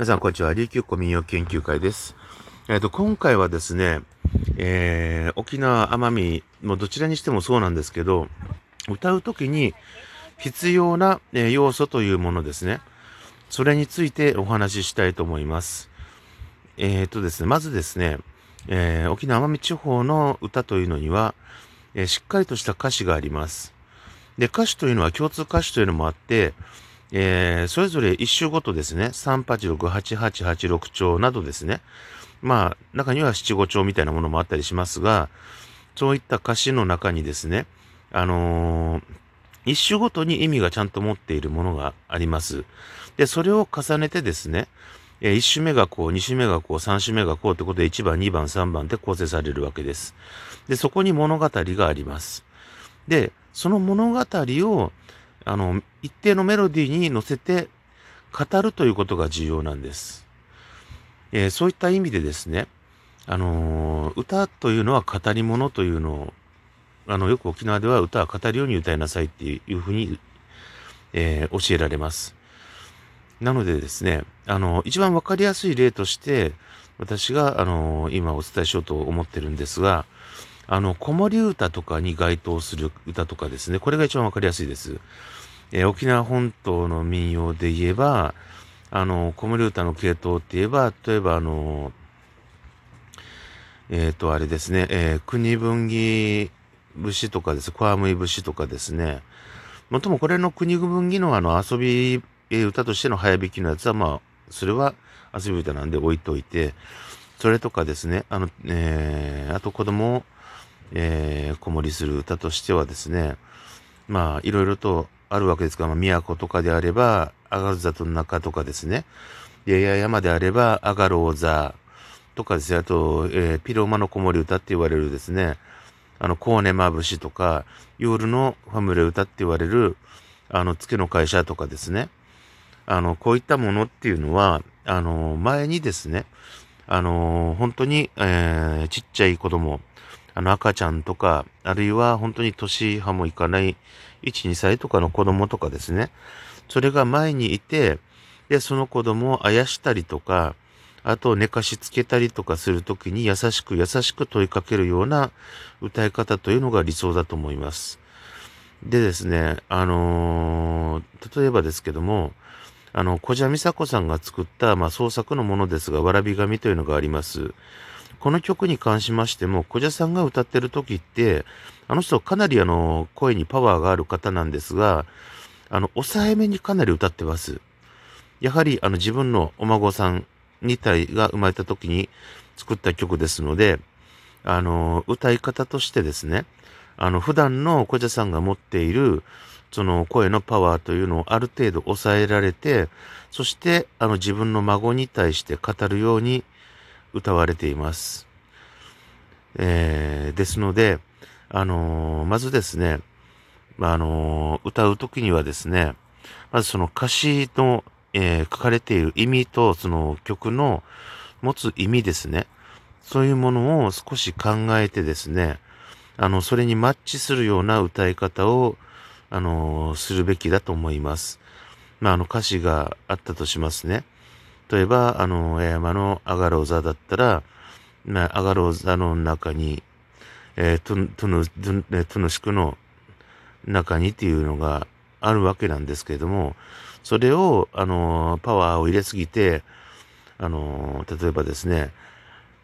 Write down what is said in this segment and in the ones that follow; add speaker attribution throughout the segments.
Speaker 1: 皆さん、こんにちは。琉球古民謡研究会です。えっ、ー、と、今回はですね、えー、沖縄、奄美、もどちらにしてもそうなんですけど、歌うときに必要な、えー、要素というものですね。それについてお話ししたいと思います。えっ、ー、とですね、まずですね、えー、沖縄奄美地方の歌というのには、えー、しっかりとした歌詞があります。で、歌詞というのは共通歌詞というのもあって、えー、それぞれ一周ごとですね、386、8886丁などですね、まあ、中には七五丁みたいなものもあったりしますが、そういった歌詞の中にですね、あのー、一周ごとに意味がちゃんと持っているものがあります。で、それを重ねてですね、えー、1種目がこう、2種目がこう、3種目がこうってことで1番、2番、3番で構成されるわけです。で、そこに物語があります。で、その物語を、あの、一定のメロディーに乗せて語るということが重要なんです。えー、そういった意味でですね、あのー、歌というのは語り物というのを、あの、よく沖縄では歌は語るように歌いなさいっていうふうに、えー、教えられます。なのでですね、あの、一番わかりやすい例として、私が、あの、今お伝えしようと思ってるんですが、あの、子守歌とかに該当する歌とかですね、これが一番わかりやすいです。えー、沖縄本島の民謡で言えば、あの、子守歌の系統って言えば、例えばあの、えっ、ー、と、あれですね、えー、国分岐節とかです、小むい節とかですね、もともこれの国分岐のあの遊び、え歌としての早弾きのやつは、まあ、それは遊び歌なんで置いといて、それとかですね、あの、えー、あと子供をえー、子守する歌としてはですね、まあ、いろいろとあるわけですが、まあ、都とかであれば、上がる座との中とかですね、で、や山であれば、上がろう座とかですね、あと、えー、ピローマの子守歌って言われるですね、あの、コーネマブシとか、夜のファムレ歌って言われる、あの、月の会社とかですね、あの、こういったものっていうのは、あの、前にですね、あの、本当に、えー、ちっちゃい子供、あの赤ちゃんとか、あるいは本当に年派もいかない1、2歳とかの子供とかですね。それが前にいて、で、その子供をあやしたりとか、あと寝かしつけたりとかするときに優しく優しく問いかけるような歌い方というのが理想だと思います。でですね、あのー、例えばですけども、あの、小蛇美佐子さんが作った、まあ、創作のものですが、わらび紙というのがあります。この曲に関しましても、小者さんが歌ってる時って、あの人かなりあの、声にパワーがある方なんですが、あの、抑えめにかなり歌ってます。やはりあの自分のお孫さん2体が生まれた時に作った曲ですので、あの、歌い方としてですね、あの、普段の小者さんが持っている、その声のパワーというのをある程度抑えられて、そして、あの自分の孫に対して語るように歌われています。えー、ですので、あのー、まずですね、あのー、歌うときにはですね、まずその歌詞の、えー、書かれている意味と、その曲の持つ意味ですね。そういうものを少し考えてですね、あの、それにマッチするような歌い方を、あのするべきだと思います。まあ、あの歌詞があったとしますね。例えば、あの、山のアガローザだったら、まあ、アガローザの中に、えー、トゥトゥヌ、トゥヌシクの中にっていうのがあるわけなんですけれども、それを、あの、パワーを入れすぎて、あの、例えばですね、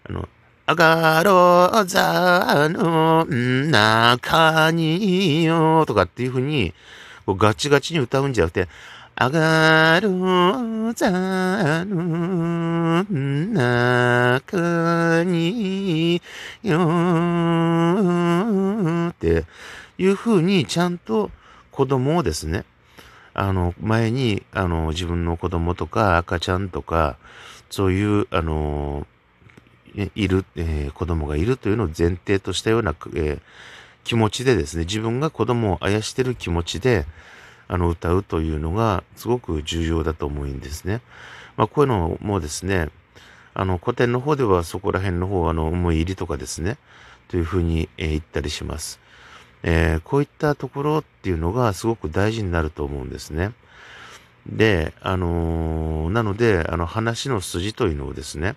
Speaker 1: あの、アガローザの中によとかっていうふうに、ガチガチに歌うんじゃなくて、上がる座の中によっていうふうにちゃんと子供をですね、あの、前に、あの、自分の子供とか赤ちゃんとか、そういう、あの、いる、えー、子供がいるというのを前提としたような、えー、気持ちでですね、自分が子供をあやしてる気持ちで、あの、歌うというのがすごく重要だと思うんですね。まあ、こういうのもですね、あの、古典の方ではそこら辺の方、あの、思い入りとかですね、というふうに、えー、言ったりします。えー、こういったところっていうのがすごく大事になると思うんですね。で、あのー、なので、あの、話の筋というのをですね、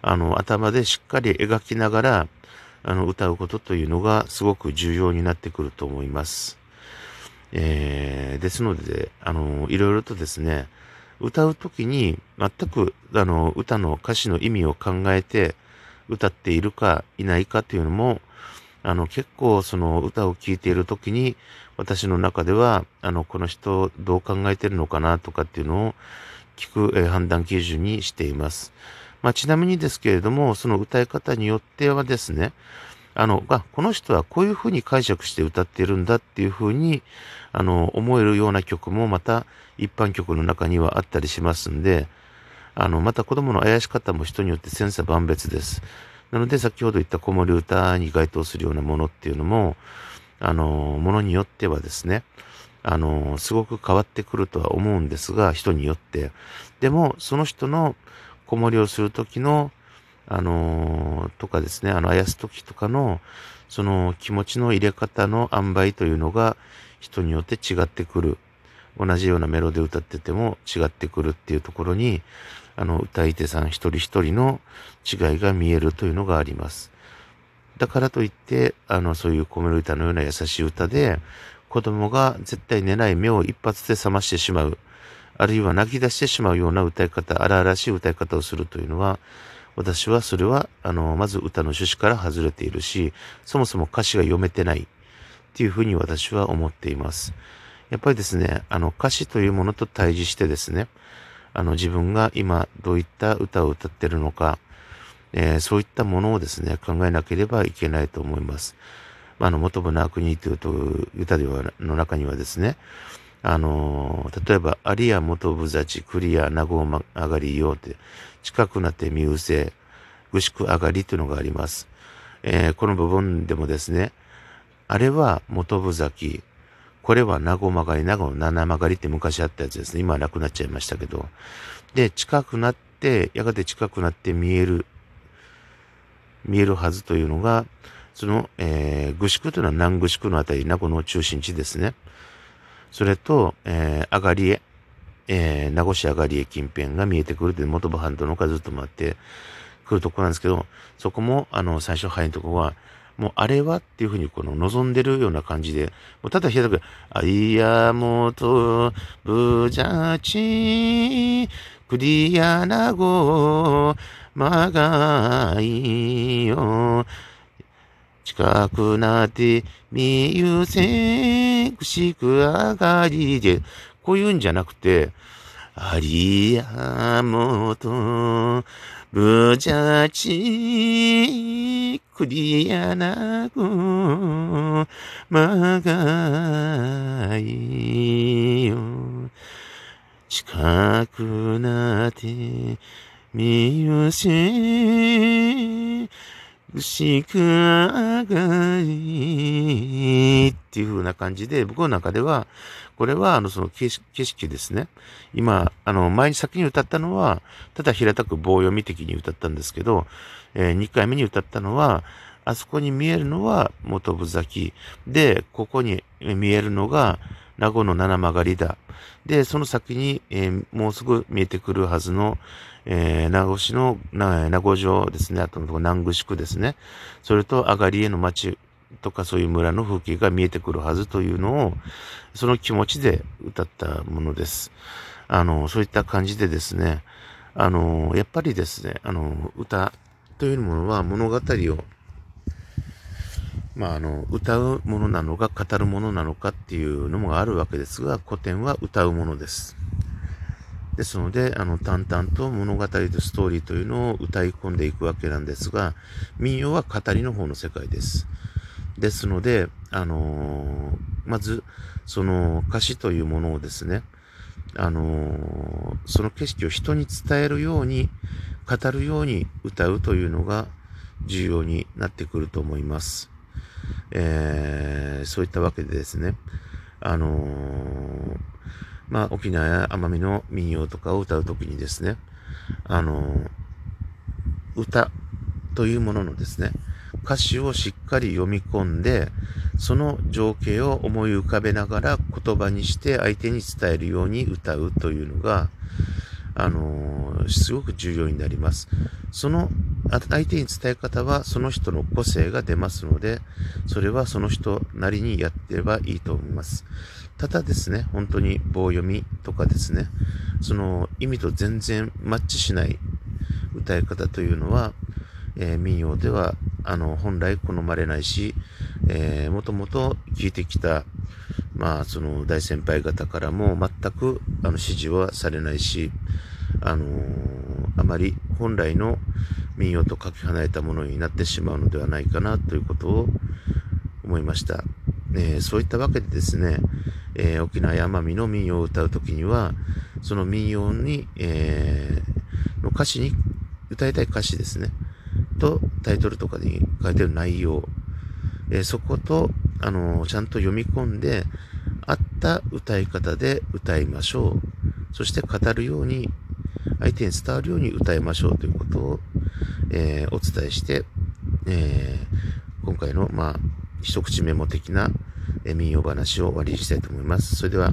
Speaker 1: あの、頭でしっかり描きながら、あの、歌うことというのがすごく重要になってくると思います。えー、ですので、あの、いろいろとですね、歌うときに全く、あの、歌の歌詞の意味を考えて歌っているかいないかというのも、あの、結構その歌を聴いているときに、私の中では、あの、この人どう考えてるのかなとかっていうのを聞く、えー、判断基準にしています。まあ、ちなみにですけれども、その歌い方によってはですね、あの、あ、この人はこういうふうに解釈して歌ってるんだっていうふうに、あの、思えるような曲もまた一般曲の中にはあったりしますんで、あの、また子供のあやし方も人によって千差万別です。なので、先ほど言った子守歌に該当するようなものっていうのも、あの、ものによってはですね、あの、すごく変わってくるとは思うんですが、人によって。でも、その人の子守をするときの、あのとかですね、あの、あやすときとかの、その気持ちの入れ方の塩梅というのが人によって違ってくる。同じようなメロで歌ってても違ってくるっていうところに、あの、歌い手さん一人一人の違いが見えるというのがあります。だからといって、あの、そういうコメル歌のような優しい歌で、子供が絶対寝ない目を一発で覚ましてしまう。あるいは泣き出してしまうような歌い方、荒々しい歌い方をするというのは、私はそれは、あの、まず歌の趣旨から外れているし、そもそも歌詞が読めてないっていうふうに私は思っています。やっぱりですね、あの歌詞というものと対峙してですね、あの自分が今どういった歌を歌ってるのか、えー、そういったものをですね、考えなければいけないと思います。あの、元部の悪人という歌ではの中にはですね、あのー、例えば、有や元部座ち、クリア、名護上がりよって、近くなって見失せ、ぐしく上がりというのがあります。えー、この部分でもですね、あれは元部崎、これは名護曲がり、名護の七曲がりって昔あったやつですね。今はなくなっちゃいましたけど。で、近くなって、やがて近くなって見える、見えるはずというのが、その、えー、ぐしくというのは南ぐしくのあたり、名護の中心地ですね。それと、えー、上がりへ、えー、名護市上がりへ近辺が見えてくるという元部半島のかずっと回ってくるとこなんですけど、そこも、あの、最初入るところは、もうあれはっていうふうにこの望んでるような感じで、もうただ平たく、あいやもと、ぶじゃち、クリアなご、まがいよ、近くなって見ゆせくしく上がりで、こういうんじゃなくて、ありやもと、ぶじゃち、クリアなご、まがいよ。近くなって見ゆせ、しくあがりっていう風な感じで、僕の中では、これは、あの、その景色ですね。今、あの、前に先に歌ったのは、ただ平たく棒読み的に歌ったんですけど、えー、2回目に歌ったのは、あそこに見えるのは元部崎。で、ここに見えるのが、名護の七曲りだ。で、その先に、えー、もうすぐ見えてくるはずの、えー、名護市の、名護城ですね、あとの南具宿ですね。それと、上がりへの町とかそういう村の風景が見えてくるはずというのを、その気持ちで歌ったものです。あの、そういった感じでですね、あの、やっぱりですね、あの、歌というものは物語をまあ、あの、歌うものなのか語るものなのかっていうのもあるわけですが、古典は歌うものです。ですので、あの、淡々と物語とストーリーというのを歌い込んでいくわけなんですが、民謡は語りの方の世界です。ですので、あのー、まず、その歌詞というものをですね、あのー、その景色を人に伝えるように、語るように歌うというのが重要になってくると思います。えー、そういったわけでですね、あのー、まあ、沖縄や奄美の民謡とかを歌うときにですね、あのー、歌というもののですね、歌詞をしっかり読み込んで、その情景を思い浮かべながら言葉にして相手に伝えるように歌うというのが、あのー、すごく重要になります。その相手に伝え方はその人の個性が出ますので、それはその人なりにやってればいいと思います。ただですね、本当に棒読みとかですね、その意味と全然マッチしない歌い方というのは、えー、民謡ではあの本来好まれないし、えー、もともと聞いてきた、まあ、その大先輩方からも全くあの指示はされないし、あのー、あまり本来の民謡とかけ離れたものになってしまうのではないかなということを思いました。えー、そういったわけでですね、えー、沖縄や奄美の民謡を歌うときには、その民謡に、えー、の歌詞に、歌いたい歌詞ですね。と、タイトルとかに書いてる内容。えー、そこと、あのちゃんと読み込んで、合った歌い方で歌いましょう。そして語るように、相手に伝わるように歌いましょうということを、えー、お伝えして、えー、今回の、まあ、一口メモ的な、え民謡話を終わりにしたいと思います。それでは、